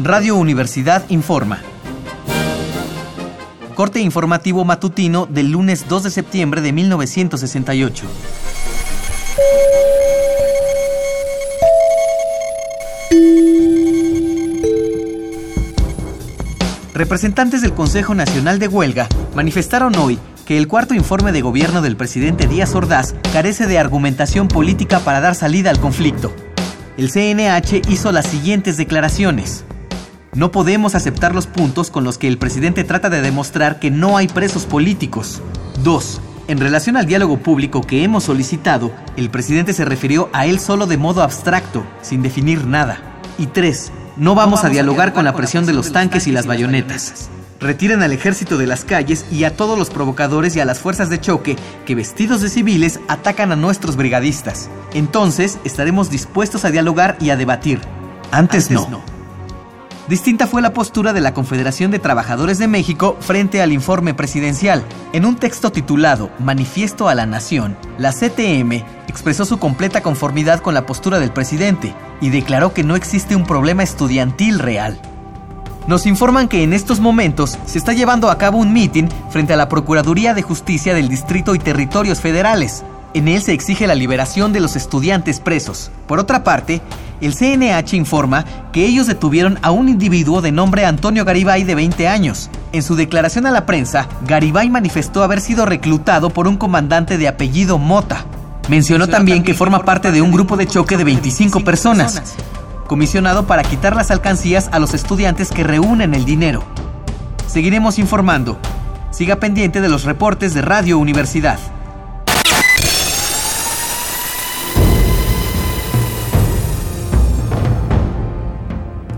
Radio Universidad informa. Corte informativo matutino del lunes 2 de septiembre de 1968. Representantes del Consejo Nacional de Huelga manifestaron hoy que el cuarto informe de gobierno del presidente Díaz Ordaz carece de argumentación política para dar salida al conflicto. El CNH hizo las siguientes declaraciones. No podemos aceptar los puntos con los que el presidente trata de demostrar que no hay presos políticos. 2. En relación al diálogo público que hemos solicitado, el presidente se refirió a él solo de modo abstracto, sin definir nada. Y 3. No vamos a dialogar con la presión de los tanques y las bayonetas. Retiren al ejército de las calles y a todos los provocadores y a las fuerzas de choque que vestidos de civiles atacan a nuestros brigadistas. Entonces estaremos dispuestos a dialogar y a debatir. Antes, no. Distinta fue la postura de la Confederación de Trabajadores de México frente al informe presidencial. En un texto titulado Manifiesto a la Nación, la CTM expresó su completa conformidad con la postura del presidente y declaró que no existe un problema estudiantil real. Nos informan que en estos momentos se está llevando a cabo un mitin frente a la Procuraduría de Justicia del Distrito y Territorios Federales. En él se exige la liberación de los estudiantes presos. Por otra parte, el CNH informa que ellos detuvieron a un individuo de nombre Antonio Garibay de 20 años. En su declaración a la prensa, Garibay manifestó haber sido reclutado por un comandante de apellido Mota. Mencionó también que forma parte de un grupo de choque de 25 personas, comisionado para quitar las alcancías a los estudiantes que reúnen el dinero. Seguiremos informando. Siga pendiente de los reportes de Radio Universidad.